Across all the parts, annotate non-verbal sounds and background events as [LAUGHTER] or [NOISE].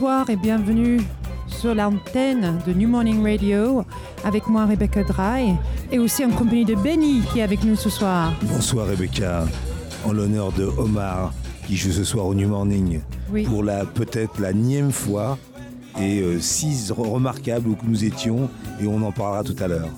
Bonsoir et bienvenue sur l'antenne de New Morning Radio avec moi Rebecca Dry et aussi en compagnie de Benny qui est avec nous ce soir. Bonsoir Rebecca, en l'honneur de Omar qui joue ce soir au New Morning pour la peut-être la nième fois et euh, six remarquables où nous étions et on en parlera tout à l'heure.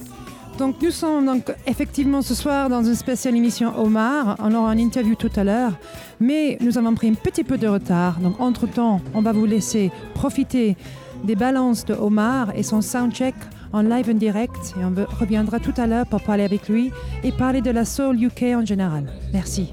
Donc nous sommes donc effectivement ce soir dans une spéciale émission Omar. On aura une interview tout à l'heure, mais nous avons pris un petit peu de retard. Donc entre-temps, on va vous laisser profiter des balances de Omar et son soundcheck en live en direct. Et on reviendra tout à l'heure pour parler avec lui et parler de la soul UK en général. Merci.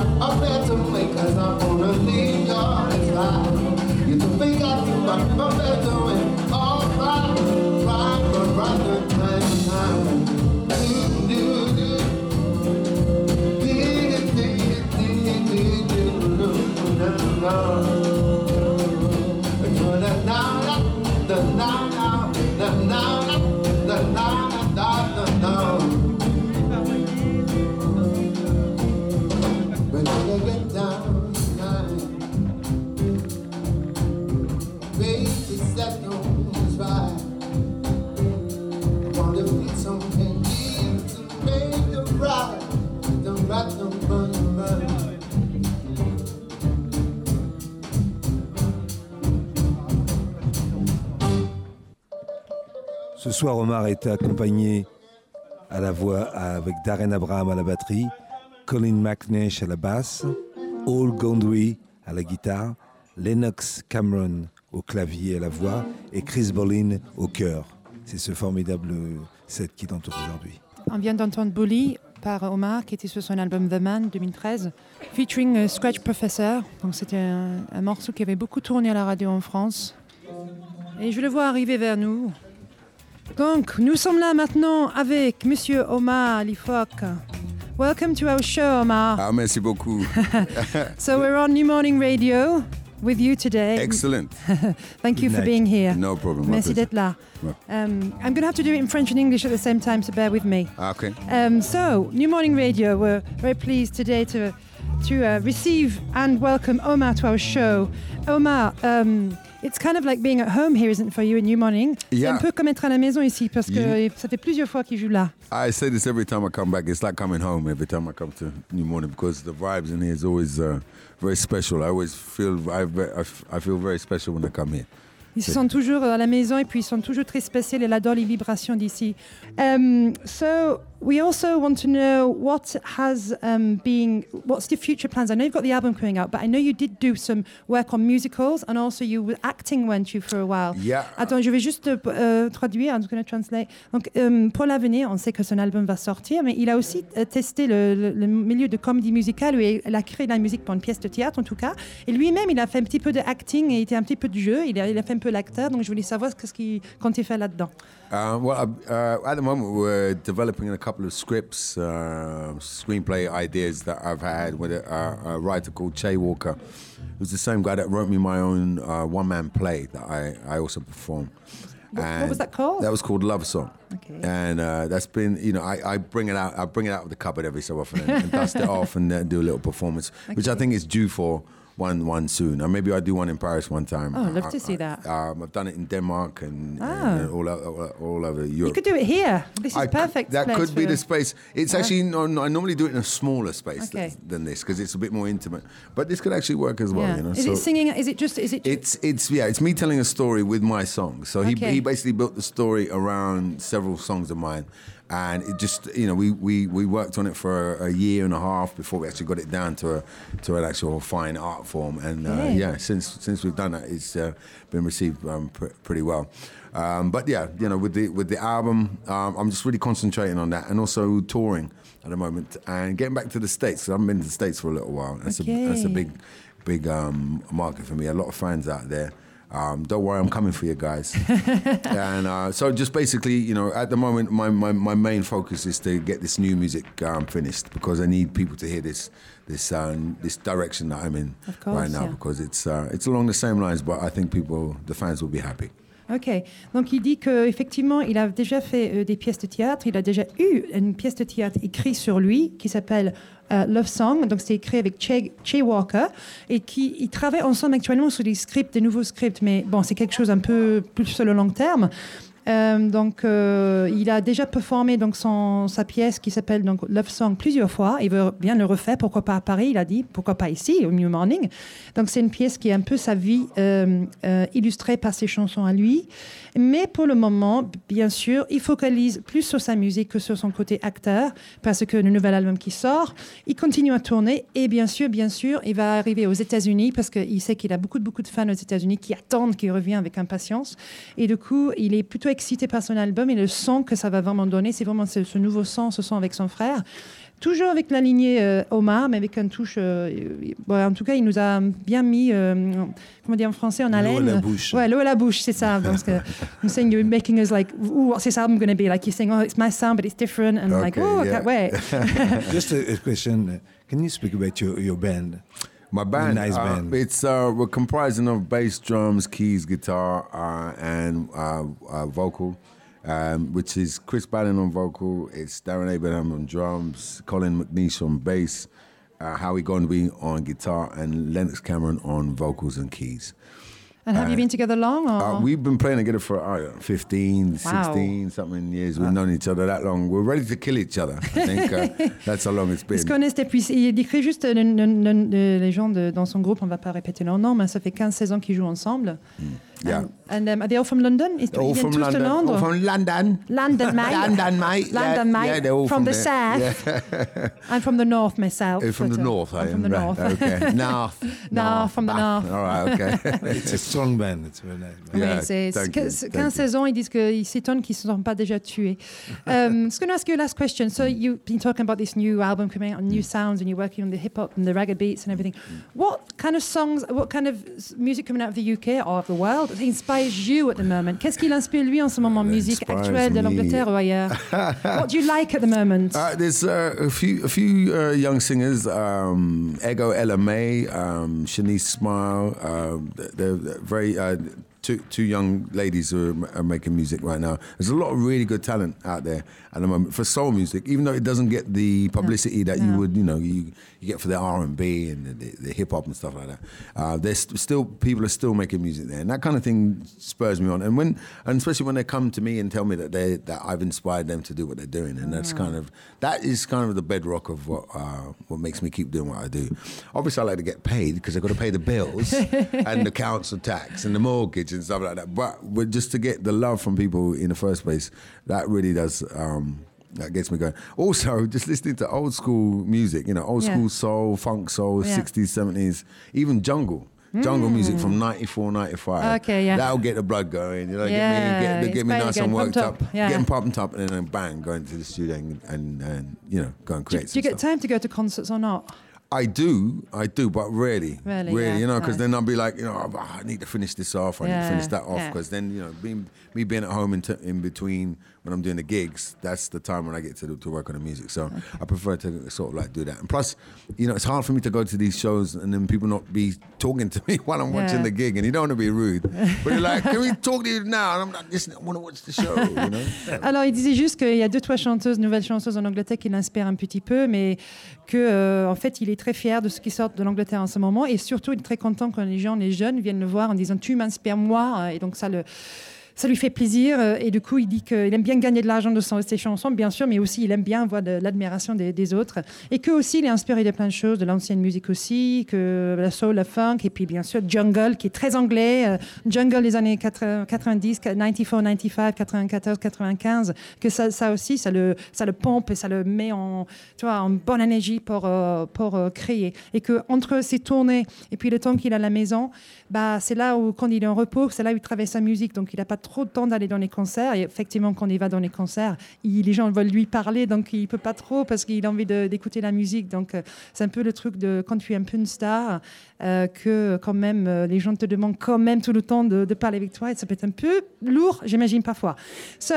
A phantom. better. Soir, Omar était accompagné à la voix avec Darren Abraham à la batterie, Colin McNeish à la basse, Paul Gondry à la guitare, Lennox Cameron au clavier et à la voix et Chris Bolin au chœur. C'est ce formidable set qui t'entoure aujourd'hui. On vient d'entendre Bully par Omar, qui était sur son album The Man 2013, featuring euh, Scratch Professor. Donc c'était un morceau qui avait beaucoup tourné à la radio en France. Et je le vois arriver vers nous. Donc, nous sommes là maintenant avec Monsieur Omar Lifok. Welcome to our show, Omar. Ah, merci beaucoup. [LAUGHS] So we're on New Morning Radio with you today. Excellent. [LAUGHS] Thank you for being here. No problem. Merci d'être là. Um, I'm going to have to do it in French and English at the same time, so bear with me. Ah, Okay. Um, so, New Morning Radio, we're very pleased today to to uh, receive and welcome Omar to our show. Omar, um, it's kind of like being at home here, isn't it, for you in New Morning? C'est Yeah. un peu comme être à la maison ici, parce que ça fait plusieurs fois qu'il joue là. I say this every time I come back. It's like coming home every time I come to New Morning because the vibes in here is always uh, very special. I always feel I, I feel very special when I come here. Ils se sentent toujours à la maison et puis ils sont toujours très spéciaux. Ils adorent les vibrations d'ici. Um, so we also want to know what has um, been, what's the future plans? I know you've got the album coming out, but I know you did do some work on musicals and also you were acting, weren't you, for a while? Yeah. Attends, je vais juste euh, traduire. I'm just going to translate. Donc, euh, pour l'avenir, on sait que son album va sortir, mais il a aussi euh, testé le, le- le milieu de comédie musicale où il a créé de la musique pour une pièce de théâtre, en tout cas. Et lui-même, il a fait un petit peu de acting et il était un petit peu du jeu. Il a, il a fait un peu l'acteur. Donc, je voulais savoir ce qu'il comptait faire là-dedans. Uh, well, uh, at the moment, we're developing a couple of scripts, uh, screenplay ideas that I've had with a, a, writer called Che Walker, who's the same guy that wrote me my own uh, one-man play that I, I also perform. What- what was that called? That was called Love Song. Okay. And uh, that's been, you know, I, I bring it out. I bring it out of the cupboard every so often and, and dust it [LAUGHS] off and uh, do a little performance, which I think is due for one one soon. And maybe I do one in Paris one time. Oh, I'd love I- to see I- that. Um, I've done it in Denmark and, Ah. and all, o- all, all over Europe. You could do it here. This is I perfect. that could be the space. It's actually no, no, I normally do it in a smaller space Okay. th- than this because it's a bit more intimate. But this could actually work as well. Yeah. You know, Is so it singing? Is it just? Is it? it's it's yeah, it's me telling a story with my songs. So he he basically built the story around several songs of mine. And it just, you know, we, we, we worked on it for a, a year and a half before we actually got it down to a to an actual fine art form. And uh, Okay. yeah, since since we've done that, it's uh, been received um, pr- pretty well. Um, but yeah, you know, with the with the album, um, I'm just really concentrating on that, and also touring at the moment, and getting back to the states. 'cause I haven't been to the states for a little while. That's a that's a big big um, market for me. A lot of fans out there. Um, don't worry, I'm coming for you guys. [LAUGHS] and uh, so, just basically, you know, at the moment, my, my, my main focus is to get this new music um, finished because I need people to hear this this um, this direction that I'm in course, right now yeah. because it's uh, it's along the same lines, but I think people, the fans, will be happy. Ok, donc il dit qu'effectivement, il a déjà fait euh, des pièces de théâtre, il a déjà eu une pièce de théâtre écrite sur lui qui s'appelle euh, Love Song, donc c'est écrit avec Che, Walker, et qui ils travaillent ensemble actuellement sur des scripts, des nouveaux scripts, mais bon, c'est quelque chose un peu plus sur le long terme. Euh, donc, euh, il a déjà performé donc son, sa pièce qui s'appelle donc Love Song plusieurs fois. Il veut bien le refaire. Pourquoi pas à Paris Il a dit pourquoi pas ici au New Morning. Donc, c'est une pièce qui est un peu sa vie illustrée par ses chansons à lui. Mais pour le moment, bien sûr, il focalise plus sur sa musique que sur son côté acteur parce que le nouvel album qui sort, il continue à tourner et bien sûr, bien sûr, il va arriver aux États-Unis parce qu'il sait qu'il a beaucoup, beaucoup de fans aux États-Unis qui attendent qu'il revienne avec impatience. Et du coup, il est plutôt excité par son album et le son que ça va vraiment donner, c'est vraiment ce, nouveau son, ce son avec son frère toujours avec la lignée euh, Omar, mais avec un touche. euh, bon, en tout cas, il nous a bien mis, euh, comment dire en français, en L'eau à haleine. la bouche. Ouais, l'eau à la bouche, c'est ça. [LAUGHS] Parce que you're saying you're making us like, ooh, what's this album going to be? Like you're saying, oh, it's my sound, but it's different, and like, Okay, oh, I yeah. can't [LAUGHS] wait. Just a, a question. Can you speak about your, your band? My band, Nice uh, band. it's uh, we're comprising of bass, drums, keys, guitar, uh, and uh, uh, vocal, um, which is Chris Bannon on vocal. It's Darren Abraham on drums, Colin McNeish on bass, uh, Howie Gondry on guitar, and Lennox Cameron on vocals and keys. and have you been together long? Or? Uh, we've been playing together for uh, 15, Wow. 16 something years. We've known each other that long. We're ready to kill each other. I think uh, [LAUGHS] that's how long it's Ils se been. connaissent depuis. Il décrit juste le- le- le- le- les gens de- dans son groupe, on ne va pas répéter leur nom, mais ça fait 15-16 ans qu'ils jouent ensemble. Yeah. And, and um, are they all from London? Is, All from tous de London. All from London. London, mate. London, mate. London, mate. yeah, they're all from, from the there. south. [LAUGHS] I'm from the north myself. Uh, from the uh, north, I I'm from the Right, north. Okay. [LAUGHS] north. No, from the north. All right, okay. [LAUGHS] It's a strong band. It's very nice. band. Yeah, c'est thank you, thank you. 15-16 ans, ils disent qu'ils s'étonnent qu'ils ne sont pas déjà tués. um, was going to ask you a last question. So you've been talking about this new album coming out, new sounds, and you're working on the hip hop and the reggae beats and everything. What kind of songs, what kind of music coming out of the UK or of the world inspires you at the moment? Qu'est-ce qui l'inspire lui en ce moment, musique actuelle de l'Angleterre ou ailleurs? [LAUGHS] what do you like at the moment? Uh, there's uh, a few a few uh, young singers, um, Ego Ella May, um, Shanice Smile. They're, they're very uh, two two young ladies who are, are making music right now. There's a lot of really good talent out there at the moment for soul music, even though it doesn't get the publicity that you would you know you, you get for the R and B and the, the, the hip hop and stuff like that. Uh, there's still people are still making music there, and that kind of thing spurs me on. And when and especially when they come to me and tell me that they that I've inspired them to do what they're doing, and that's kind of that is kind of the bedrock of what uh, what makes me keep doing what I do. Obviously, I like to get paid because I've got to pay the bills [LAUGHS] and the council tax and the mortgage and stuff like that. But, just to get the love from people in the first place, that really does. Um, that gets me going. Also, [LAUGHS] just listening to old school music, you know, old Yeah. school soul, funk soul, Yeah. 60s, 70s, even jungle. Jungle music from 94, 95. Mm. Okay, yeah. That'll get the blood going, you know, Yeah, get me, get, get me nice and worked up, up, yeah. getting pumped up, and then bang, going to the studio and, and, and you know, go and do, create do you get stuff. time to go to concerts or not? I do, I do, but rarely, Really, yeah, you know, because then I'll be like, you know, oh, I need to finish this off, I need to finish that off, yeah. because then you know, being me being at home in, t- in between when I'm doing the gigs, that's the time when I get to to work on the music. So I prefer to sort of like do that. And plus, you know, it's hard for me to go to these shows and then people not be talking to me [LAUGHS] while I'm watching Yeah. the gig, and you don't want to be rude, but you're like, can we talk to you now? And I'm like, listen, I want to watch the show, you know? [LAUGHS] Alors, il disait juste qu'il y a deux, trois chanteuses, nouvelles chanteuses en Angleterre qui l'inspirent un petit peu, mais que euh, en fait, il est très fier de ce qui sort de l'Angleterre en ce moment, et surtout, il est très content quand les gens, les jeunes, viennent le voir en disant "Tu m'inspires moi", et donc ça le ça lui fait plaisir euh, et du coup il dit qu'il aime bien gagner de l'argent de ses chansons bien sûr mais aussi il aime bien voir de l'admiration des, autres. Et que aussi il est inspiré de plein de choses de l'ancienne musique aussi que la soul la funk et puis bien sûr jungle qui est très anglais euh, jungle des années 80, 90 94 95 94 95 que ça, ça aussi ça le ça le pompe et ça le met en tu vois en bonne énergie pour euh, pour créer. Et que entre ses tournées et puis le temps qu'il a à la maison bah c'est là où quand il est en repos c'est là où il travaille sa musique. Donc il n'a pas trop de temps d'aller dans les concerts. Et effectivement quand il va dans les concerts les gens veulent lui parler. Donc il peut pas trop parce qu'il a envie d'écouter la musique. Donc euh, c'est un peu le truc de quand tu es un peu une star euh, que quand même euh, les gens te demandent quand même tout le temps de, de parler avec toi. Et ça peut être un peu lourd j'imagine parfois. So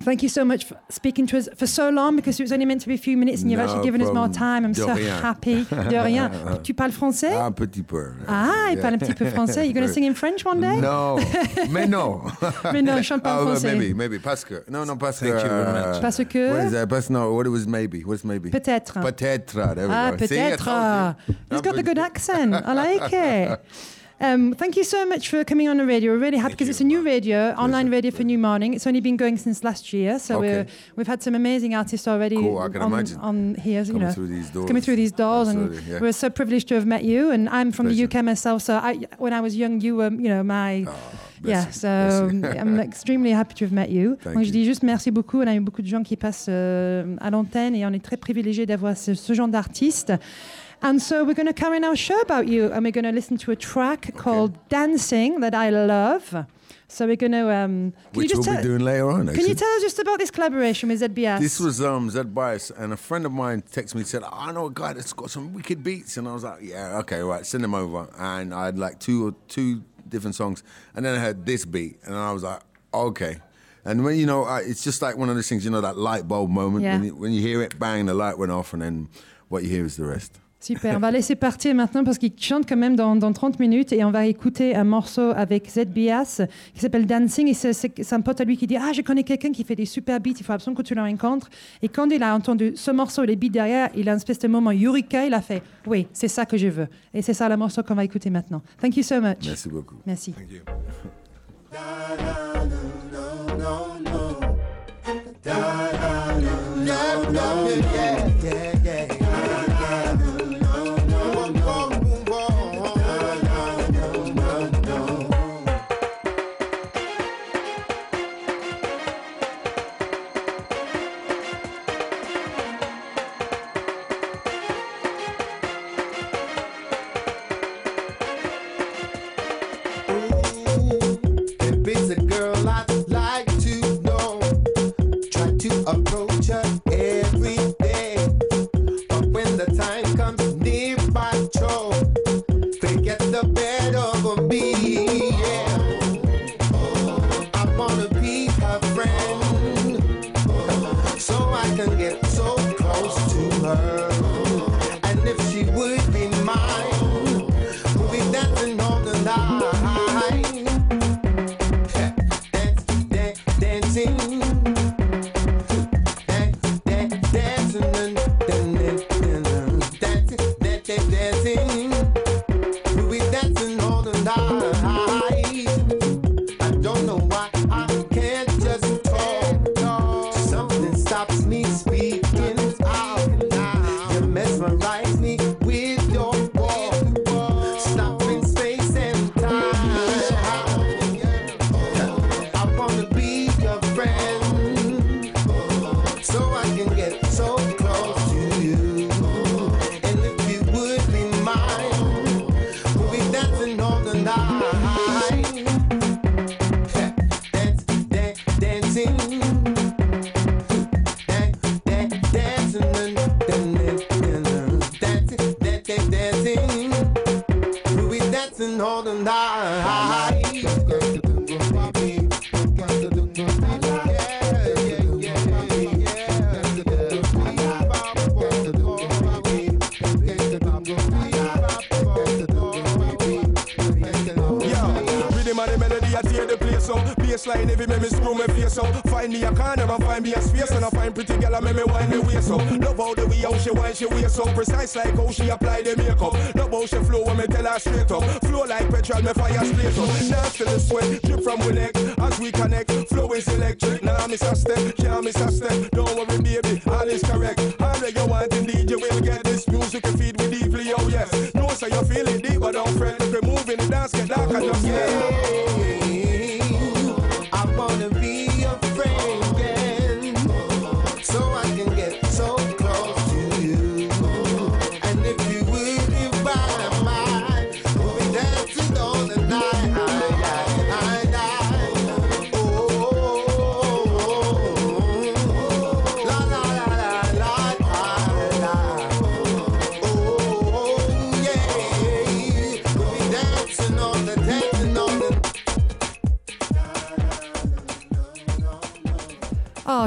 Thank you so much for speaking to us for so long because it was only meant to be a few minutes and you've No actually given us more time. I'm De so rien. happy. De [LAUGHS] rien. tu parles français? Un petit peu. Ah, il Yeah. parle un petit peu français. You're going [LAUGHS] to sing in French one day? No, mais non. [LAUGHS] Mais non, je chante pas en Oh, français. maybe, maybe. Parce que. Non, non, parce que. Thank you very much. uh, Parce que- What is that? Parce, no, what it was maybe. What's maybe? Peut-être. Peut-être. There we Ah, go. Peut-être. He's got the good accent. I like it. Um, thank you so much for coming on the radio. We're really happy because it's a new radio, online radio for New Morning. It's only been going since last year, so Okay. we're, we've had some amazing artists already Cool, I can on, imagine. on here. You Coming know, through these doors. coming through these doors, Absolutely, and yeah. we're so privileged to have met you. And I'm from the UK myself, so I, when I was young, you were, you know, my. Ah, bless Yeah, so. [LAUGHS] I'm extremely happy to have met you. Thank Donc je you. dis juste merci beaucoup. On a eu beaucoup de gens qui passent euh, à l'antenne et on est très privilégiés d'avoir ce, ce genre d'artiste. And so we're going to carry on our show about you, and we're going to listen to a track called "Dancing" that I love. So we're going to. Um, can Which you we'll be doing later on. Can you tell us just about this collaboration with ZBS? This was um, Zed Bias, and a friend of mine texted me and said, I know a guy that's got some wicked beats. And I was like, yeah, okay, right, send them over. And I had like two or two different songs. And then I heard this beat, and I was like, okay. And when you know, I, it's just like one of those things, you know, that light bulb moment. Yeah. When, you, when you hear it, bang, the light went off, and then what you hear is the rest. Super, on va laisser partir maintenant parce qu'il chante quand même dans, dans 30 minutes et on va écouter un morceau avec Z Bias qui s'appelle Dancing et c'est- c'est c'est un pote à lui qui dit Ah, je connais quelqu'un qui fait des super beats, il faut absolument que tu le rencontres. Et quand il a entendu ce morceau et les beats derrière, il a un espèce de moment Eureka, il a fait Oui, c'est ça que je veux. Et c'est ça le morceau qu'on va écouter maintenant. Thank you so much. Merci beaucoup. Merci. Like how she apply the makeup. Love how she flow when me tell her straight up. Flow like petrol, me fire straight up.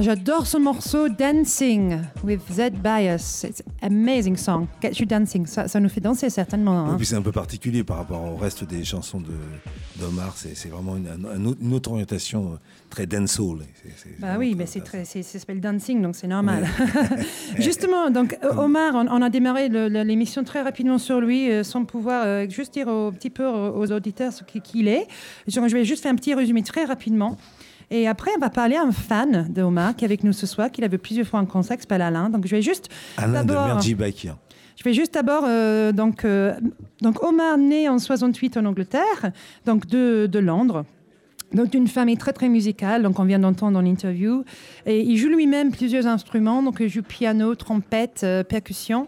J'adore ce morceau Dancing with Z Bias. It's amazing song. Get you dancing. Ça, ça nous fait danser certainement. Et hein. puis c'est un peu particulier par rapport au reste des chansons de d'Omar. C'est c'est vraiment une, un- un autre- une autre orientation euh, très dancehall. C'est- c'est Bah oui, mais c'est très, c'est- ça s'appelle dancing, donc c'est normal. [LAUGHS] [LAUGHS] Justement, donc euh, Omar, on, on a démarré l'émission très rapidement sur lui, euh, sans pouvoir euh, juste dire un petit peu aux, auditeurs ce qui- qui il est. Je vais juste faire un petit résumé très rapidement. Et après, on va parler à un fan de Omar qui est avec nous ce soir, qu'il a vu plusieurs fois en concert, qui s'appelle Alain. Donc je vais juste Alain de Merji Bakir. Je vais juste d'abord, euh, donc, euh, donc Omar né en 68 en Angleterre, donc de, de Londres. donc d'une famille très très musicale, donc on vient d'entendre dans l'interview. Et il joue lui-même plusieurs instruments, donc il joue piano, trompette, euh, percussion.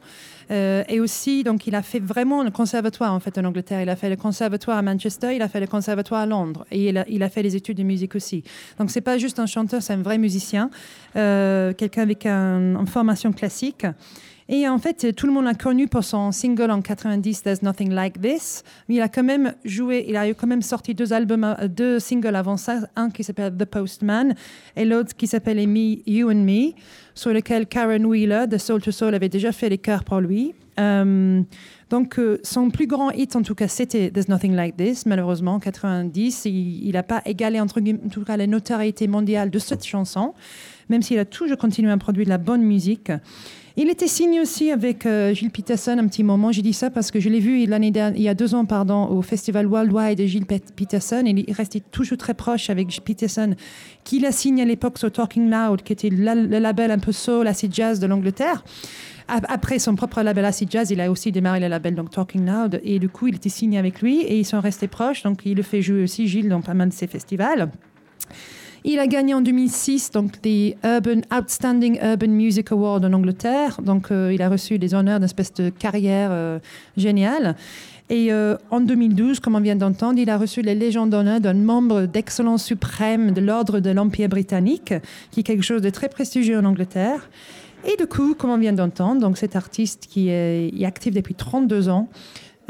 Euh, et aussi, donc, il a fait vraiment le conservatoire en fait en Angleterre. Il a fait le conservatoire à Manchester, il a fait le conservatoire à Londres, et il a, fait les études de musique aussi. Donc, c'est pas juste un chanteur, c'est un vrai musicien, euh, quelqu'un avec un- une formation classique. Et en fait, tout le monde l'a connu pour son single en 90, There's Nothing Like This. Mais il a quand même joué, il a quand même sorti deux albums, euh, deux singles avant ça, un qui s'appelle The Postman et l'autre qui s'appelle Me, You and Me, sur lequel Karen Wheeler de Soul to Soul avait déjà fait les chœurs pour lui. Euh, donc, euh, son plus grand hit, en tout cas, c'était There's Nothing Like This. Malheureusement, en 90, il n'a pas égalé, entre en tout cas, la notoriété mondiale de cette chanson, même s'il a toujours continué à produire de la bonne musique. Il était signé aussi avec euh, Gilles Peterson un petit moment. J'ai dit ça parce que je l'ai vu il y a deux ans, au festival Worldwide de Gilles Pet- Peterson. Et il restait toujours très proche avec Peterson, qu'il a signé à l'époque sur Talking Loud, qui était la- le label un peu soul, acid jazz de l'Angleterre. Après son propre label Acid Jazz, il a aussi démarré le label donc Talking Loud. Et du coup, il était signé avec lui et ils sont restés proches. Donc, il le fait jouer aussi, Gilles, dans pas mal de ses festivals. Il a gagné en 2006 donc the Urban Outstanding Urban Music Award en Angleterre. Donc euh, il a reçu des honneurs d'une espèce de carrière euh, géniale. Et euh, en 2012, comme on vient d'entendre, il a reçu les légendes d'honneur d'un membre d'excellence suprême de l'ordre de l'Empire britannique, qui est quelque chose de très prestigieux en Angleterre. Et du coup, comme on vient d'entendre, donc cet artiste qui est, est actif depuis 32 ans,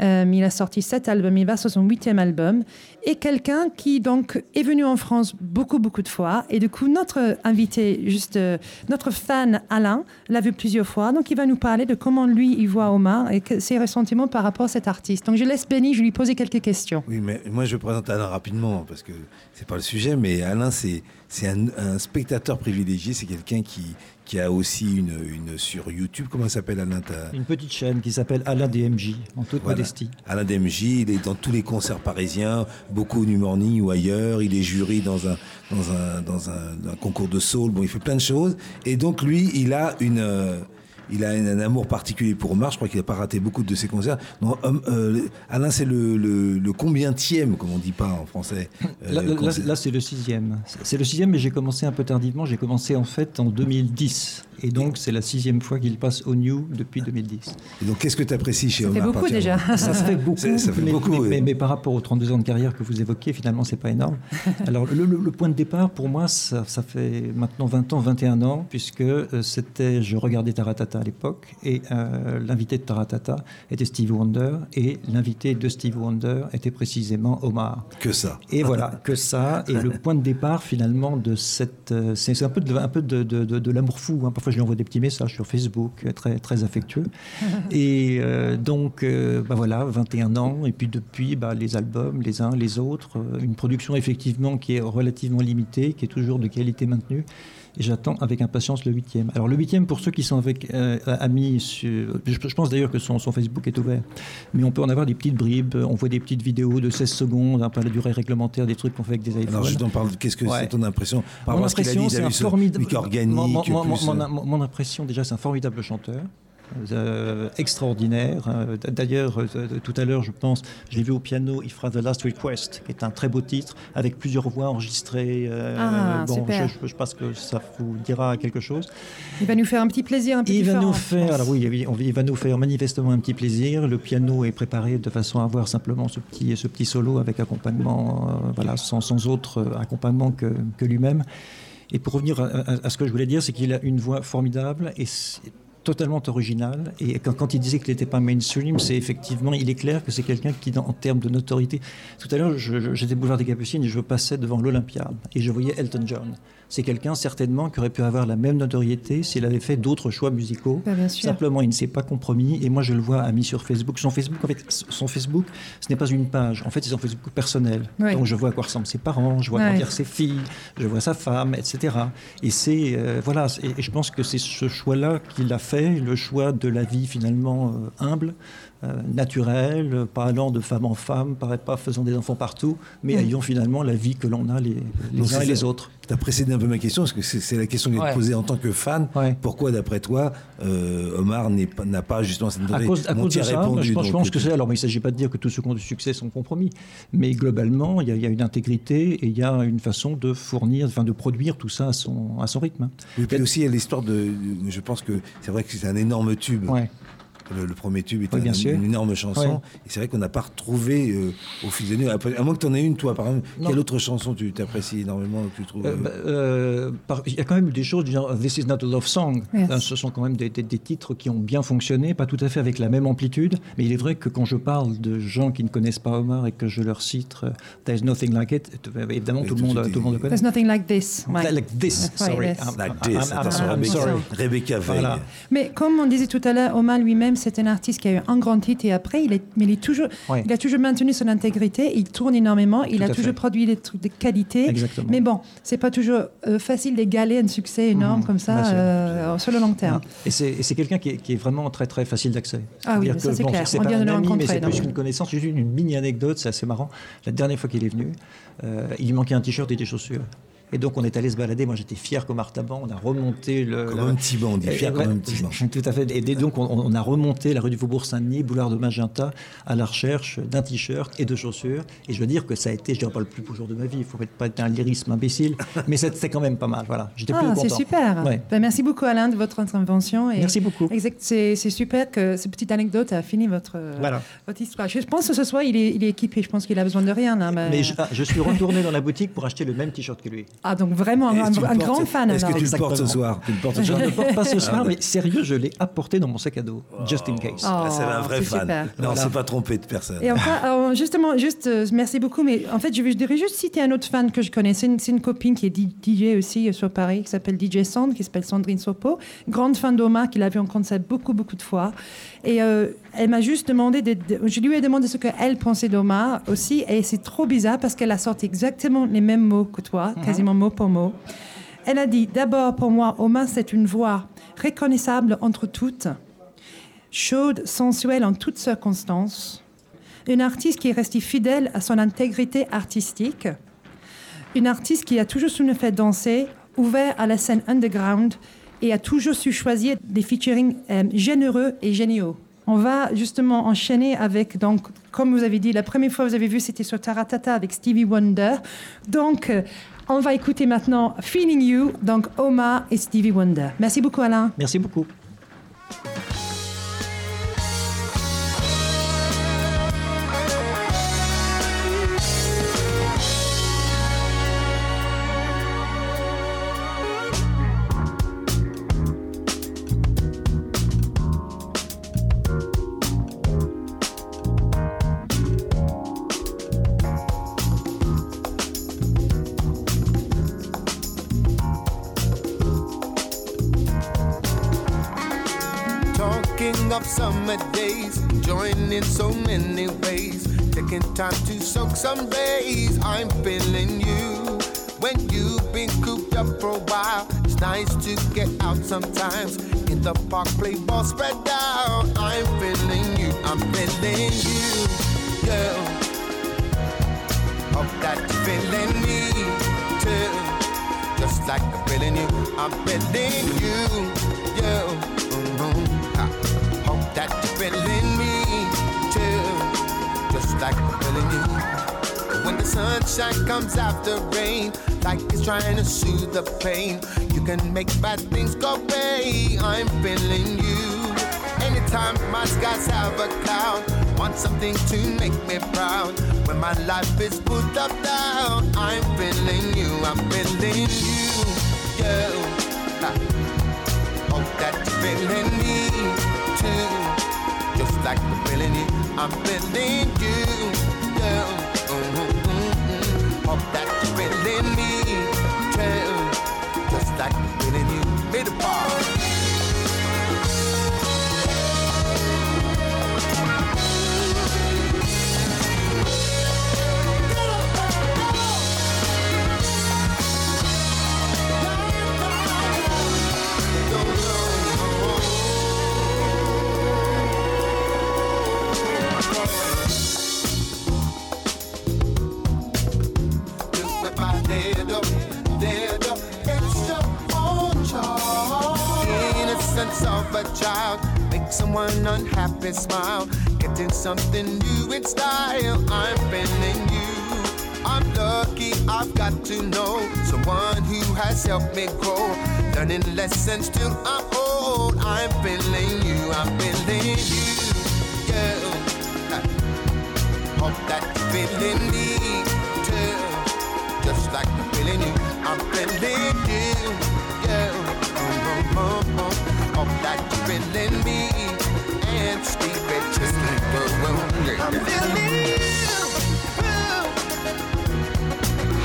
euh, il a sorti sept albums, il va sur son huitième album, et quelqu'un qui donc est venu en France beaucoup beaucoup de fois, et du coup notre invité, juste euh, notre fan Alain, l'a vu plusieurs fois, donc il va nous parler de comment lui il voit Omar et que- ses ressentiments par rapport à cet artiste. Donc je laisse Benny, je lui poser quelques questions. Oui, mais moi je présente Alain rapidement parce que c'est pas le sujet, mais Alain c'est un spectateur privilégié, c'est quelqu'un qui qui a aussi une, une sur YouTube. Comment ça s'appelle Alain Une petite chaîne qui s'appelle Alain DMJ, en toute Voilà. modestie. Alain DMJ, il est dans tous les concerts parisiens, beaucoup au New Morning ou ailleurs. Il est jury dans un, dans un, dans un, un concours de soul. Bon, il fait plein de choses. Et donc, lui, il a une. Il a un, amour particulier pour Omar. Je crois qu'il n'a pas raté beaucoup de ses concerts. Non, hum, euh, Alain, c'est le, le, le combientième, comme on dit pas en français. euh, Là, là- concert. là, c'est le sixième. C'est le sixième, mais j'ai commencé un peu tardivement. J'ai commencé en fait en 2010. Et donc, c'est la sixième fois qu'il passe au New depuis 2010. Et donc, qu'est-ce que tu apprécies chez Ça fait Omar beaucoup déjà. Ça fait beaucoup, Ça- ça fait mais, beaucoup, mais- oui. mais- mais par rapport aux 32 ans de carrière que vous évoquiez, finalement, c'est pas énorme. [LAUGHS] Alors, le, le- le point de départ, pour moi, ça, ça fait maintenant 20 ans, 21 ans, puisque euh, c'était, je regardais Taratata à l'époque, et euh, l'invité de Taratata était Steve Wonder, et l'invité de Steve Wonder était précisément Omar. Que ça. Et voilà, que ça. Et le [LAUGHS] point de départ, finalement, de cette. euh, C'est c'est un peu de, un peu de, de- de- de l'amour fou. hein. Parfois, je lui envoie des petits messages sur Facebook, euh, très, très affectueux. [LAUGHS] Et euh, donc, euh, bah voilà, 21 ans. Et puis, depuis, bah, les albums, les uns, les autres. une production, effectivement, qui est relativement limitée, qui est toujours de qualité maintenue. Et j'attends avec impatience le huitième. Alors le huitième, pour ceux qui sont avec euh, amis, sur, je, je pense d'ailleurs que son, son Facebook est ouvert, mais on peut en avoir des petites bribes, on voit des petites vidéos de 16 secondes, un peu à la durée réglementaire, des trucs qu'on fait avec des iPhones. Alors, je t'en parle. Qu'est-ce que Ouais. c'est ton impression par Mon impression, c'est un formidable. Mon, mon- euh, mon- mon- mon impression, déjà, c'est un formidable chanteur. Euh, extraordinaire. Euh, D'ailleurs, euh, tout à l'heure, je pense, je l'ai vu au piano, il fera The Last Request, qui est un très beau titre, avec plusieurs voix enregistrées. euh, Ah, bon, super. je, pense que ça vous dira quelque chose. Il va nous faire un petit plaisir, un peu Il va nous faire, alors oui, il va nous faire manifestement un petit plaisir. Le piano est préparé de façon à avoir simplement ce petit, ce petit solo avec accompagnement, voilà, sans, sans autre accompagnement que, que lui-même. Et pour revenir à, à- à ce que je voulais dire, c'est qu'il a une voix formidable et totalement original. Et quand, il disait qu'il n'était pas mainstream, c'est effectivement, il est clair que c'est quelqu'un qui, dans- en termes de notoriété. Tout à l'heure, j'étais boulevard des Capucines et je passais devant l'Olympiade et je voyais Elton John. C'est quelqu'un certainement qui aurait pu avoir la même notoriété s'il avait fait d'autres choix musicaux. Bah, bien sûr. Simplement, il ne s'est pas compromis. Et moi, je le vois a mis sur Facebook. Son Facebook, en fait, son Facebook, ce n'est pas une page. En fait, c'est son Facebook personnel. Oui. Donc, je vois à quoi ressemblent ses parents, je vois Ouais. grandir ses filles, je vois sa femme, etc. Et c'est euh, voilà. Et, et je pense que c'est ce choix-là qu'il a fait, le choix de la vie finalement euh, humble. Euh, naturel, pas allant de femme en femme, pas, pas faisant des enfants partout, mais ayant finalement la vie que l'on a les, les Donc, uns et les autres. Tu as précédé un peu ma question, parce que c'est la question que je vais Ouais. poser en tant que fan. Ouais. Pourquoi, d'après toi, euh, Omar n'a pas justement cette À cause, à cause de ça, répondu, je pense, je pense que c'est. Alors, il ne s'agit pas de dire que tous ceux qui ont du succès sont compromis, mais globalement, il y, a- il y a une intégrité et il y a une façon de fournir, enfin de produire tout ça à son, à son rythme. Oui, puis aussi, il y a l'histoire de. Je pense que c'est vrai que c'est un énorme tube. Ouais. Le, le premier tube est Oui, un- bien sûr. une énorme chanson. Et c'est vrai qu'on n'a pas retrouvé euh, au fil des années. À moins que tu en aies une, toi, par exemple. Non. Quelle autre chanson tu t'apprécies énormément que tu trouves Euh, euh, bah, euh, il y a quand même eu des choses du genre This is not a love song. Yes. Euh, Ce sont quand même des, des- des titres qui ont bien fonctionné, pas tout à fait avec la même amplitude, mais il est vrai que quand je parle de gens qui ne connaissent pas Omar et que je leur cite There's nothing like it, évidemment tout, tout le monde, tout le monde le connaît. There's nothing like this. Like this, sorry. Like I'm- this, I'm- I'm sorry. Rebecca Veil. Voilà. Mais comme on disait tout à l'heure, Omar lui-même, c'est un artiste qui a eu un grand titre et après, il, est, mais il, est toujours, Ouais. il a toujours maintenu son intégrité, il tourne énormément, il a toujours fait. produit des trucs de qualité. Exactement. Mais bon, c'est pas toujours euh, facile d'égaler un succès énorme Mhm, comme ça euh, sur le long terme. Et c'est quelqu'un qui, est- qui est vraiment très très facile d'accès. Ah oui, c'est bon, clair. On pas vient de le ami, mais rencontrer, c'est plus une connaissance. Juste une, une mini anecdote, c'est assez marrant. La dernière fois qu'il est venu, euh, il lui manquait un t-shirt et des chaussures. Et donc on est allé se balader. Moi j'étais fier comme Artaban. On a remonté le. Comme la- un petit banc, on dit fier comme un petit banc. [LAUGHS] Tout à fait. Et donc on, on a remonté la rue du Faubourg Saint-Denis, boulevard de Magenta, à la recherche d'un t-shirt et de chaussures. Et je veux dire que ça a été, je dirais pas le plus beau jour de ma vie. Il faut pas être un lyrisme imbécile, [LAUGHS] mais c'est c'est quand même pas mal. Voilà. J'étais plus Ah, content. c'est super. Ouais. Ben, merci beaucoup Alain de votre intervention. Et Merci beaucoup. Exact, c'est super que cette petite anecdote a fini votre, Voilà. votre histoire. Je pense que ce soir, il est, il est équipé. Je pense qu'il a besoin de rien. là, mais... Mais je, ah, je suis retourné dans la boutique pour acheter le même t-shirt que lui. Ah, donc vraiment un, un grand fan. Est-ce que tu le portes ce soir? Tu le portes ce Je ne le porte pas ce soir, mais sérieux, je l'ai apporté dans mon sac à dos, just in case. Oh, Ah, C'est un vrai fan. super. Non, on Voilà. s'est pas trompé de personne. Et enfin, alors, justement, juste, euh, merci beaucoup, mais en fait, je voudrais juste citer un autre fan que je connais. C'est une, c'est une copine qui est DJ aussi euh, sur Paris, qui s'appelle DJ Sand, qui s'appelle Sandrine Sopo. Grande fan d'Omar, qui l'a vu en concert beaucoup, beaucoup de fois. Et euh, elle m'a juste demandé, de- de- je lui ai demandé ce qu'elle pensait d'Omar aussi, et c'est trop bizarre parce qu'elle a sorti exactement les mêmes mots que toi, quasiment mot pour mot. Elle a dit, d'abord, pour moi, Omar, c'est une voix reconnaissable entre toutes chaude, sensuelle en toutes circonstances, une artiste qui est restée fidèle à son intégrité artistique, une artiste qui a toujours su nous faire danser, ouvert à la scène underground et a toujours su choisir des featuring euh, généreux et géniaux. On va justement enchaîner avec, donc, comme vous avez dit, la première fois que vous avez vu, c'était sur Taratata avec Stevie Wonder. Donc, euh, on va écouter maintenant Feeling You, donc Omar et Stevie Wonder. Merci beaucoup, Alain. Merci beaucoup. Soak some days I'm feeling you. When you've been cooped up for a while, it's nice to get out sometimes. In the park, play ball, spread out. I'm feeling you. I'm feeling you, girl. Hope that you're feeling me too. Just like I'm feeling you, I'm feeling you, you. Mhm. Hope that you're feeling like feeling you. When the sunshine comes after rain, like it's trying to soothe the pain, you can make bad things go away. I'm feeling you. Anytime my skies have a cloud, want something to make me proud. When my life is put up down, I'm feeling you. I'm feeling you. Ha. Hope that you're feeling me too. Just like I'm feeling you, I'm feeling you, girl. Mhm. Hope that you're feeling me too. Just like I'm feeling you. Made a bar. Something new in style. I'm feeling you. I'm lucky I've got to know someone who has helped me grow. Learning lessons till I'm old. I'm feeling you. I'm feeling you. Yeah. Hope that you're feeling me too. Just like I'm feeling you. I'm feeling you. Yeah. Oh, oh, oh. oh, oh. Hope that you're feeling me. I'm feeling you.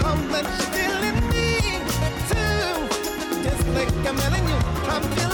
How much you feeling me too? Just like I'm feeling you, I'm feeling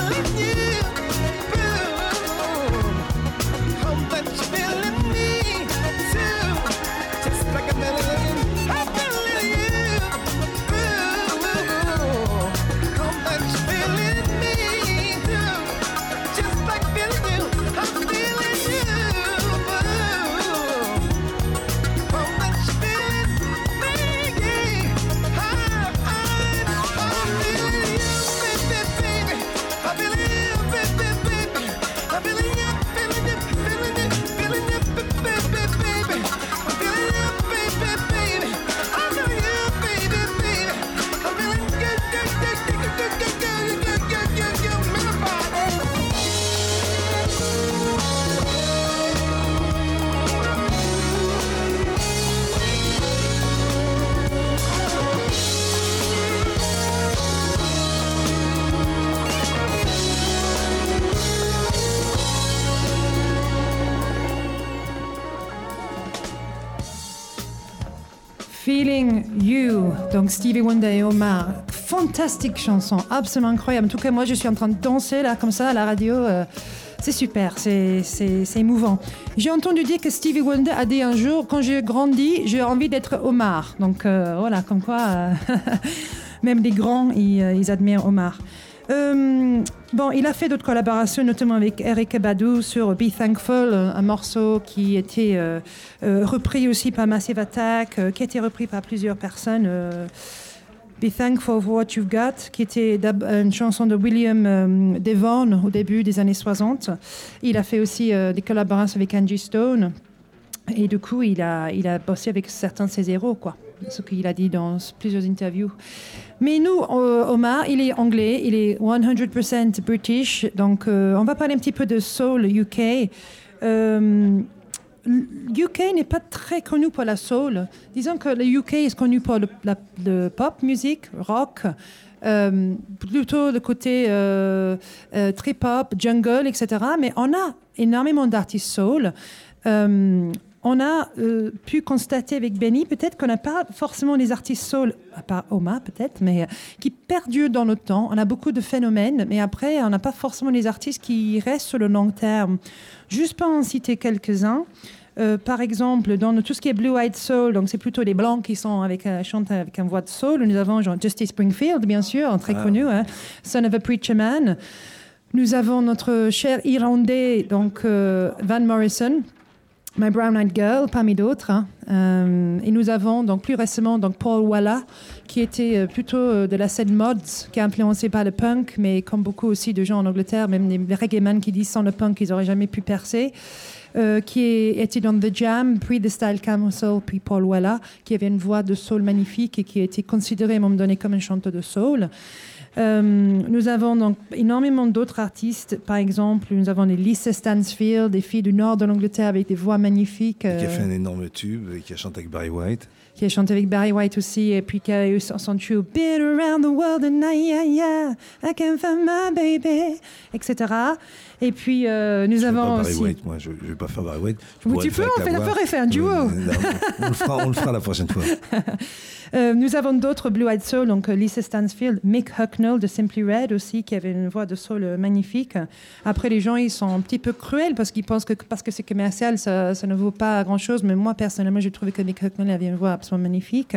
donc Stevie Wonder et Omar. Fantastique chanson, absolument incroyable. En tout cas, moi, je suis en train de danser là, comme ça, à la radio. euh, c'est super, c'est émouvant. J'ai entendu dire que Stevie Wonder a dit un jour, quand j'ai grandi, j'ai envie d'être Omar. Donc euh, voilà, comme quoi, euh, [LAUGHS] même les grands, ils, ils admirent Omar. Euh, bon, il a fait d'autres collaborations, notamment avec Eric Badu sur Be Thankful, un morceau qui était euh, euh, repris aussi par Massive Attack, euh, qui a été repris par plusieurs personnes. Be Thankful for What You've Got, qui était une chanson de William Devon au début des années 60. Il a fait aussi des collaborations avec Angie Stone. Et du coup, il a, il a bossé avec certains de ses héros, quoi. Ce qu'il a dit dans plusieurs interviews. Mais nous, euh, Omar, il est anglais, il est 100% British. Donc, euh, on va parler un petit peu de soul UK. Euh, UK n'est pas très connu pour la soul. Disons que le UK est connu pour le, la- pop music, rock, euh, plutôt le côté euh, euh, trip hop, jungle, etc. Mais on a énormément d'artistes soul. On a euh, pu constater avec Benny, peut-être qu'on n'a pas forcément des artistes soul, à part Oma peut-être, mais euh, qui perdurent dans le temps. On a beaucoup de phénomènes, mais après, on n'a pas forcément des artistes qui restent sur le long terme. Juste pour en citer quelques-uns. Euh, par exemple, dans tout ce qui est Blue Eyed Soul, donc c'est plutôt les blancs qui sont avec, euh, chantent avec une voix de soul. Nous avons genre Justice Springfield, bien sûr, très connu, hein, Son of a Preacher Man. Nous avons notre cher Irlandais, donc euh, Van Morrison, My Brown Eyed Girl, parmi d'autres. hein. Euh, et nous avons donc plus récemment donc Paul Walla, qui était euh, plutôt euh, de la scène mods, qui est influencé par le punk, mais comme beaucoup aussi de gens en Angleterre, même les reggae qui disent sans le punk, ils n'auraient jamais pu percer. euh, qui était dans The Jam, puis The Style Council, puis Paul Walla, qui avait une voix de soul magnifique et qui été considéré à un moment donné comme un chanteur de soul. Euh, nous avons donc énormément d'autres artistes. Par exemple, nous avons les Lisa Stansfield, des filles du nord de l'Angleterre avec des voix magnifiques. Qui a euh, fait un énorme tube et qui a chanté avec Barry White. qui a chanté avec Barry White aussi, et puis qui a eu son tube Been around the world and I, yeah, yeah, I can find my baby, etc. Et puis euh, nous Je avons aussi. White, moi, je ne vais pas faire Barry White. Ou tu peux, on fait la voix. forêt, fait un duo. Euh, non, on, le fera, on le fera la prochaine fois. [LAUGHS] Euh, nous avons d'autres Blue Eyed Soul, donc euh, Lisa Stansfield, Mick Hucknall de Simply Red aussi, qui avait une voix de soul magnifique. Après, les gens, ils sont un petit peu cruels parce qu'ils pensent que parce que c'est commercial, ça, ça ne vaut pas grand-chose. Mais moi, personnellement, j'ai trouvé que Mick Hucknall avait une voix absolument magnifique.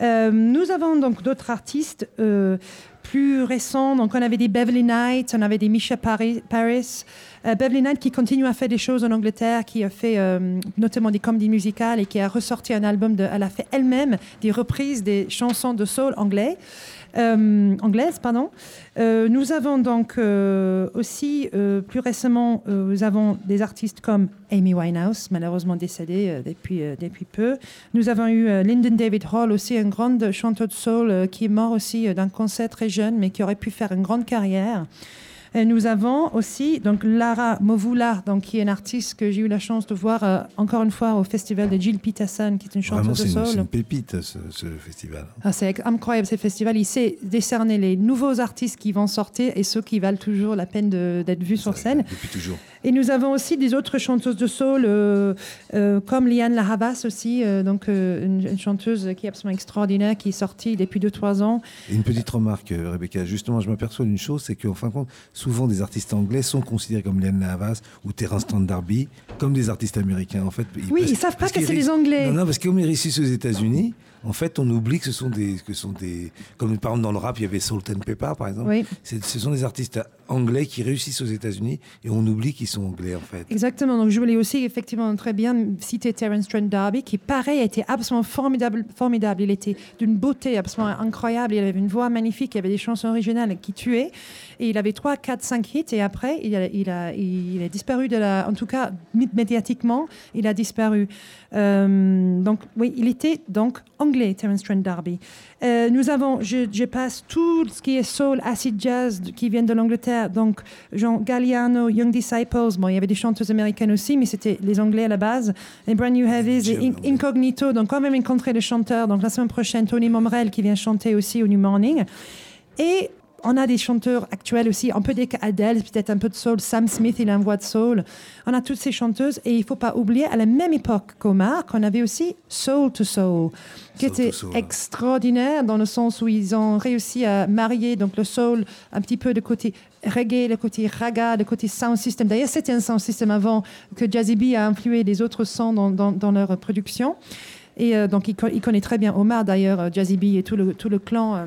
Euh, nous avons donc d'autres artistes. euh, plus récents. Donc, on avait des Beverly Knight, on avait des Misha Paris. Paris. Euh, Beverly Knight qui continue à faire des choses en Angleterre, qui a fait euh, notamment des comédies musicales et qui a ressorti un album. De, elle a fait elle-même des reprises des chansons de soul anglais. Euh, anglaise, pardon. Euh, nous avons donc euh, aussi, euh, plus récemment, euh, nous avons des artistes comme Amy Winehouse, malheureusement décédée depuis, depuis peu. Nous avons eu Lyndon David Hall, aussi un grand chanteur de soul, qui est mort aussi d'un cancer très jeune, mais qui aurait pu faire une grande carrière. Et nous avons aussi donc Lara Movula, donc qui est une artiste que j'ai eu la chance de voir euh, encore une fois au festival de Jill Peterson, qui est une chanteuse de une, c'est soul. une pépite, ce, ce festival. Ah, c'est incroyable ce festival. Il sait décerner les nouveaux artistes qui vont sortir et ceux qui valent toujours la peine d'être vus sur scène. Depuis toujours. Et nous avons aussi des autres chanteuses de soul, euh, euh, comme Liane Lahavas aussi, donc une, une chanteuse qui est absolument extraordinaire, qui est sortie depuis 2-3 ans. Et une petite remarque, Rebecca. Justement, je m'aperçois d'une chose, c'est qu'en fin de compte, souvent des artistes anglais sont considérés comme Liane Havas ou Terence Stamp D'Arby comme des artistes américains. En fait, Oui, parce- ils savent pas que qu'ils c'est des réussissent- Anglais. Non, non, parce ils réussissent aux États-Unis, en fait, on oublie que ce sont des, que ce sont des, comme par exemple dans le rap, il y avait Salt and Pepper, par exemple. Oui. Ce sont des artistes anglais qui réussissent aux États-Unis et on oublie qu'ils sont anglais, en fait. Exactement. Donc, je voulais aussi effectivement très bien citer Terence Trent D'Arby, qui, pareil, était absolument formidable. formidable. Il était d'une beauté absolument incroyable. Il avait une voix magnifique. Il avait des chansons originales qui tuaient. Et il avait 3, 4, 5 hits. Et après, il a, il a, il disparu de la. En tout cas, mé- médiatiquement, il a disparu. Euh, donc, oui, il était donc anglais, Terence Trent D'Arby. Euh, nous avons, je, je passe tout ce qui est soul, acid jazz qui viennent de l'Angleterre. Donc, Jean Galliano, Young Disciples. Bon, il y avait des chanteuses américaines aussi, mais c'était les Anglais à la base. Les Brand New Heavies et In- Incognito. Donc, quand même rencontré le chanteur. Donc, la semaine prochaine, Tony Momrel qui vient chanter aussi au New Morning. Et on a des chanteurs actuels aussi, un peu des Adele, peut-être un peu de soul. Sam Smith, il a une voix de soul. On a toutes ces chanteuses et il ne faut pas oublier, à la même époque qu'Omar, qu'on avait aussi Soul to Soul, qui Soul était Soul. extraordinaire dans le sens où ils ont réussi à marier donc le soul un petit peu de côté reggae, le côté raga, le côté sound system. D'ailleurs, c'était un sound system avant que Jazzy B a influé les autres sons dans, dans- dans leur production. Et euh, donc, il, co- il connaît très bien Omar, d'ailleurs, Jazzy B et tout le, tout le clan. euh,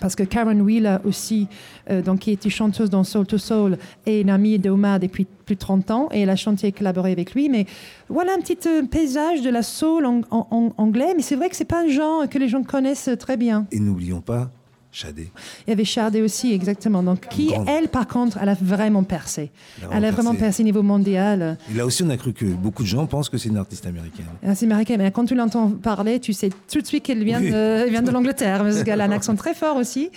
parce que Karen Wheeler aussi, euh, donc, qui était chanteuse dans Soul to Soul, est une amie d'Omar depuis plus de 30 ans et elle a chanté et collaboré avec lui. Mais voilà un petit euh, paysage de la soul en, en- en anglais, mais c'est vrai que c'est pas un genre que les gens connaissent très bien. Et n'oublions pas Il y avait Chardé aussi, exactement. Donc, qui, grande. elle, par contre, elle a vraiment percé. Elle a Elle a vraiment percé. percé au niveau mondial. Et là aussi, on a cru que beaucoup de gens pensent que c'est une artiste américaine. Ah, C'est américain, mais quand tu l'entends parler, tu sais tout de suite qu'elle vient, Oui. de, elle vient de l'Angleterre, parce qu'elle a un accent très fort aussi.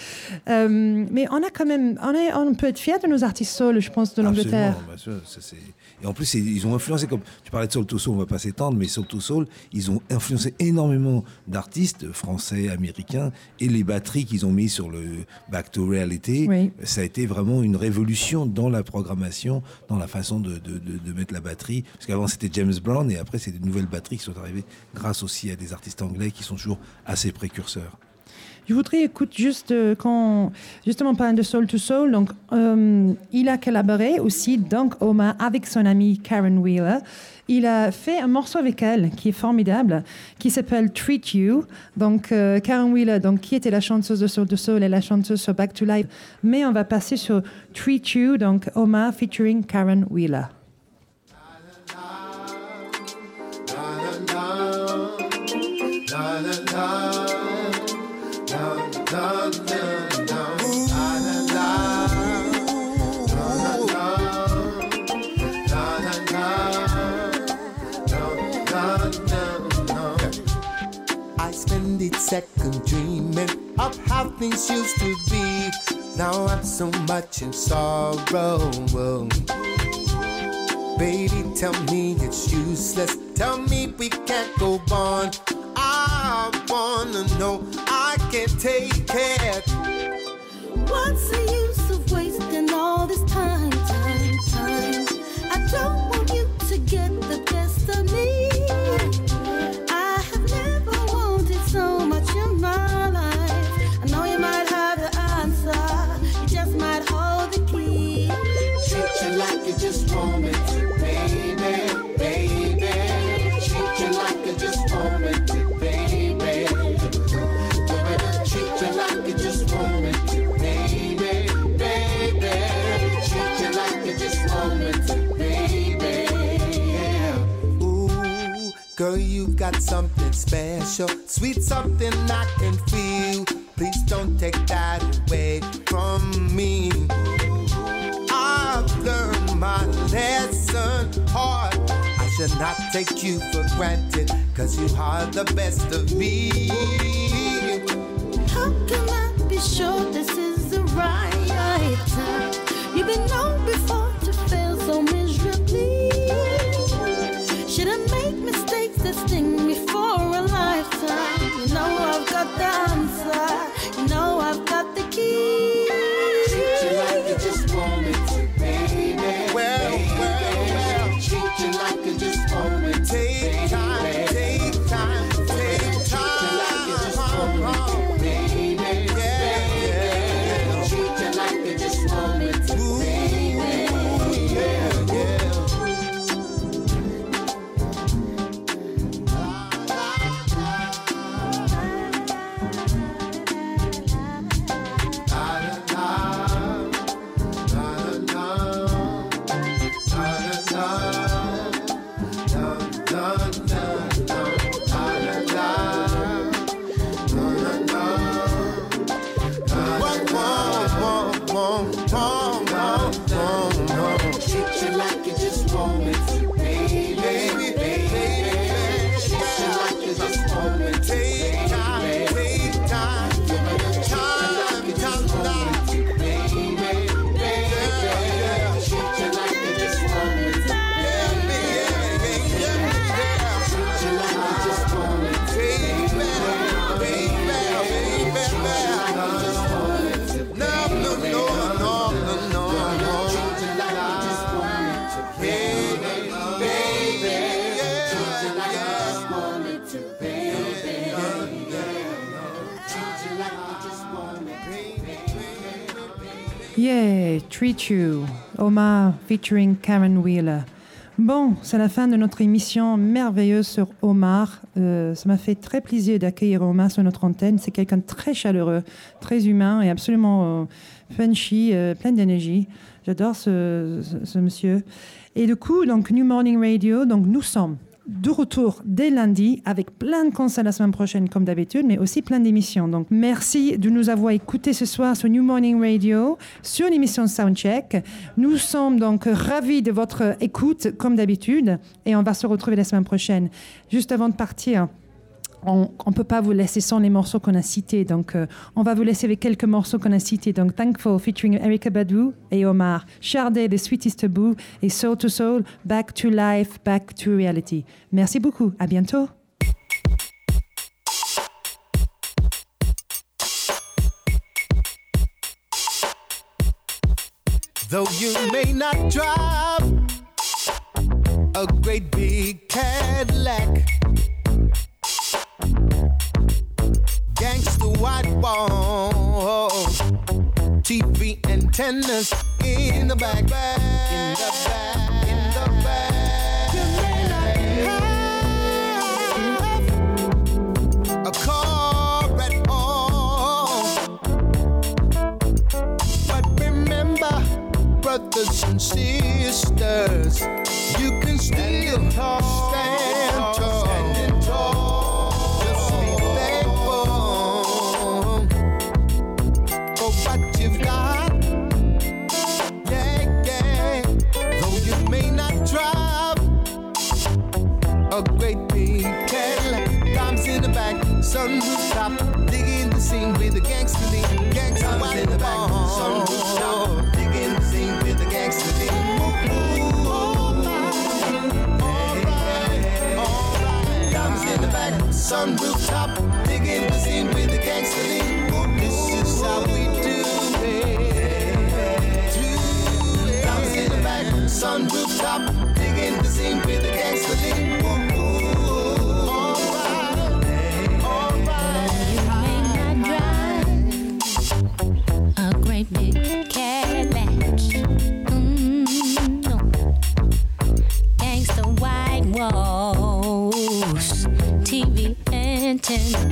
Euh, mais on a quand même, on, est, on peut être fiers de nos artistes soul, je pense, de l'Angleterre. Absolument, Et en plus, ils ont influencé, comme tu parlais de Soul to Soul, on va pas s'étendre, mais Soul to Soul, ils ont influencé énormément d'artistes français, américains, et les batteries qu'ils ont mis sur le Back to Reality, Oui. ça a été vraiment une révolution dans la programmation, dans la façon de, de- de- de mettre la batterie. Parce qu'avant, c'était James Brown, et après, c'est des nouvelles batteries qui sont arrivées grâce aussi à des artistes anglais qui sont toujours assez précurseurs. Je voudrais écouter juste euh, quand, justement, parlant de Soul to Soul, donc, euh, il a collaboré aussi, donc, Omar, avec son amie Karen Wheeler. Il a fait un morceau avec elle qui est formidable, qui s'appelle Treat You. Donc, euh, Karen Wheeler, donc, qui était la chanteuse de Soul to Soul et la chanteuse sur Back to Life. Mais on va passer sur Treat You, donc, Omar featuring Karen Wheeler. I spend each second dreaming of how things used to be. Now I'm so much in sorrow. Baby, tell me it's useless. Tell me we can't go on. Wanna know I can take it. What's the use of wasting all this time, got something special, sweet something I can feel. Please don't take that away from me. I've learned my lesson hard. I should not take you for granted, cause you are the best of me. How can I be sure this is the right time? You've been known Treat You, Omar featuring Karen Wheeler. Bon, c'est la fin de notre émission merveilleuse sur Omar. Euh, ça m'a fait très plaisir d'accueillir Omar sur notre antenne. C'est quelqu'un très chaleureux, très humain et absolument euh, punchy, euh, plein d'énergie. J'adore ce monsieur. Et du coup, donc New Morning Radio, donc nous sommes de retour dès lundi avec plein de concerts la semaine prochaine comme d'habitude, mais aussi plein d'émissions. Donc merci de nous avoir écoutés ce soir sur New Morning Radio, sur l'émission Soundcheck. Nous sommes donc ravis de votre écoute comme d'habitude et on va se retrouver la semaine prochaine. Juste avant de partir, on ne peut pas vous laisser sans les morceaux qu'on a cités. Donc, euh, on va vous laisser avec quelques morceaux qu'on a cités. Donc, Thankful featuring Erika Badu et Omar. Chardé, The Sweetest Taboo. Et Soul to Soul, Back to Life, Back to Reality. Merci beaucoup. À bientôt. Gangster white walls, TV antennas in the back, in the back, in the back. You may have a car at all. But remember, brothers and sisters, you can still stand tall, stand tall. A great big Cadillac, comes in the back, sunroof top, digging the scene with the gangster lean, gangster comes in the back, sunroof top, digging the scene with the gangster lean. In the back, sunroof top, digging the scene with the gangster lean. This is how we do it. Do it. Comes in the back, sunroof top, digging the scene with the gangster lean. friend.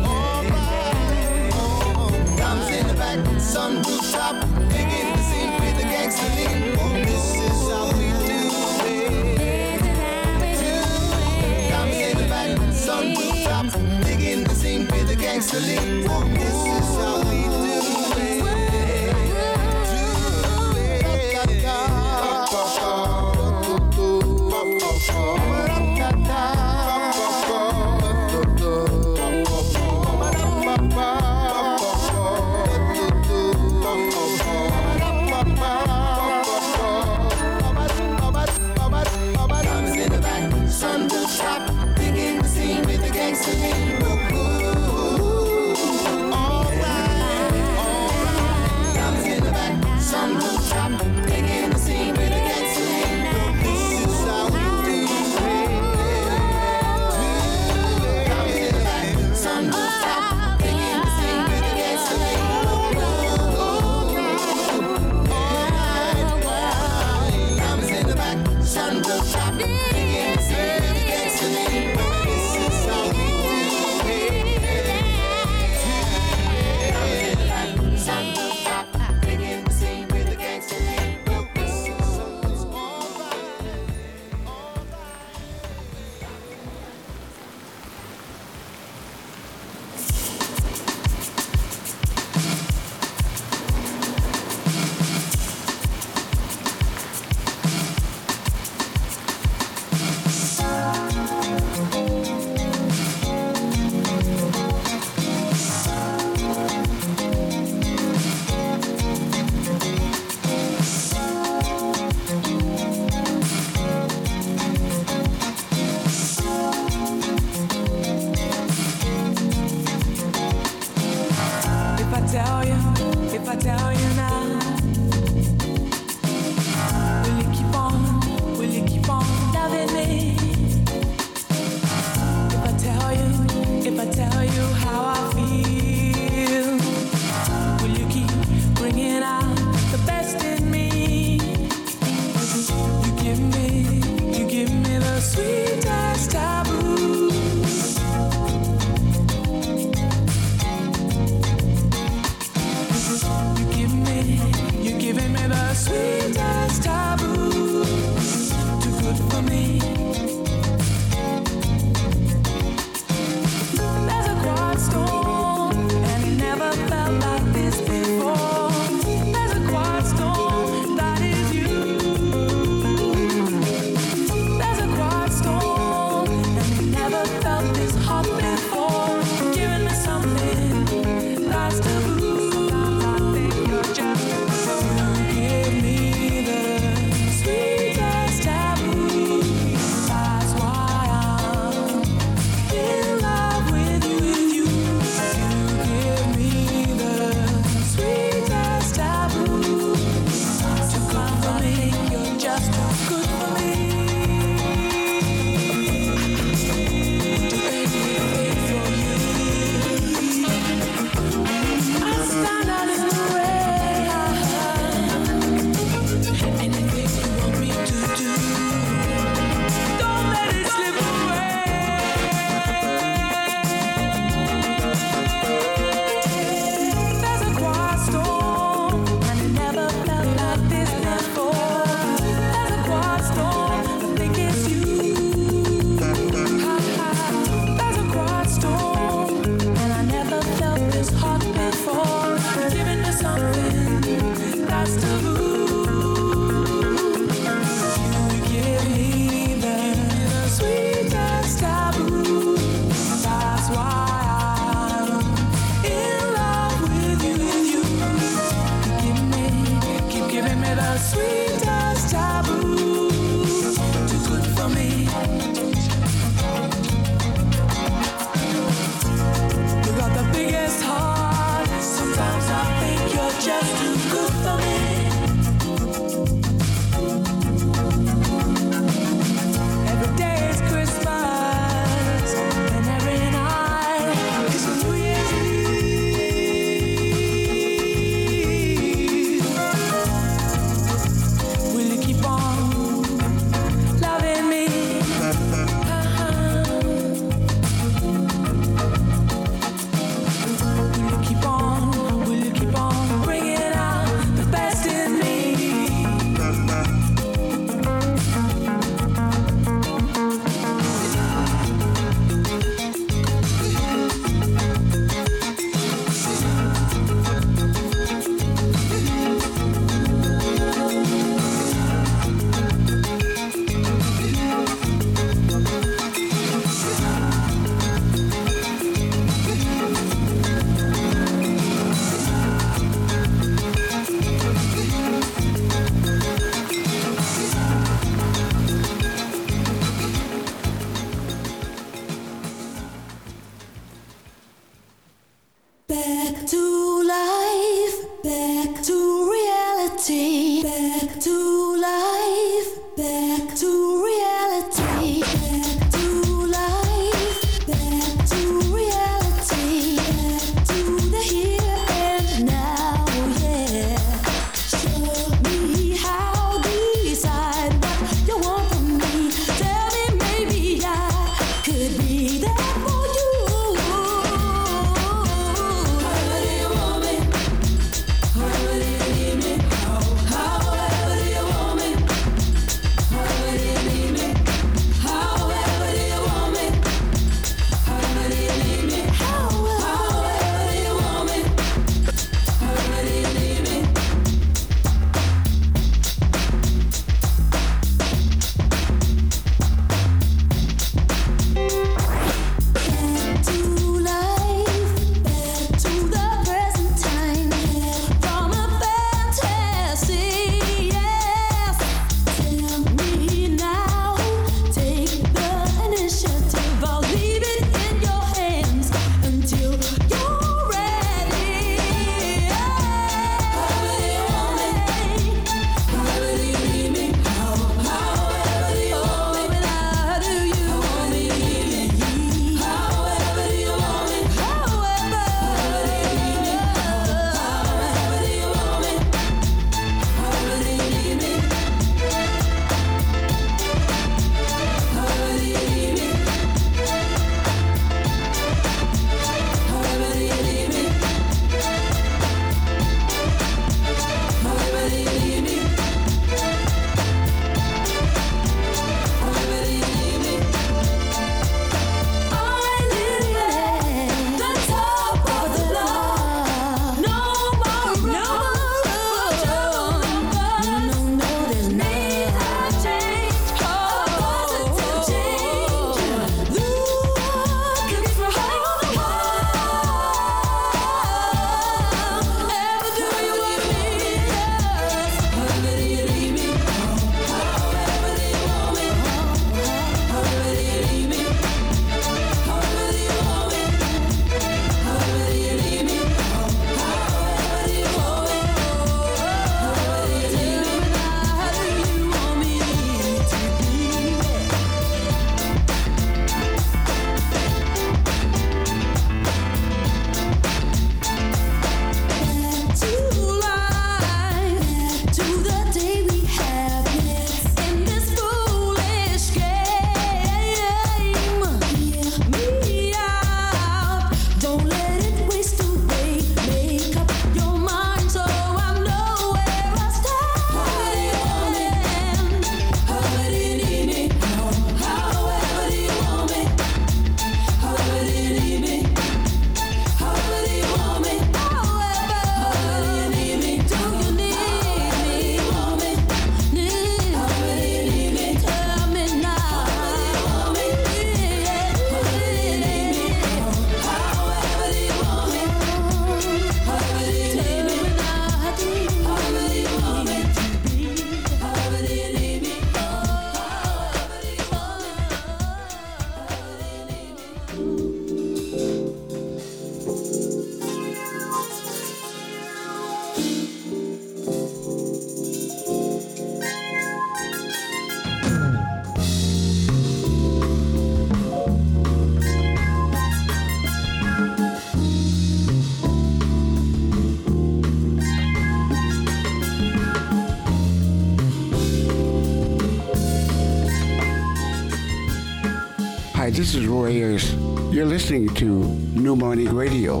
This is Roy Ayers. You're listening to New Morning Radio.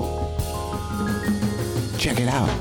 Check it out.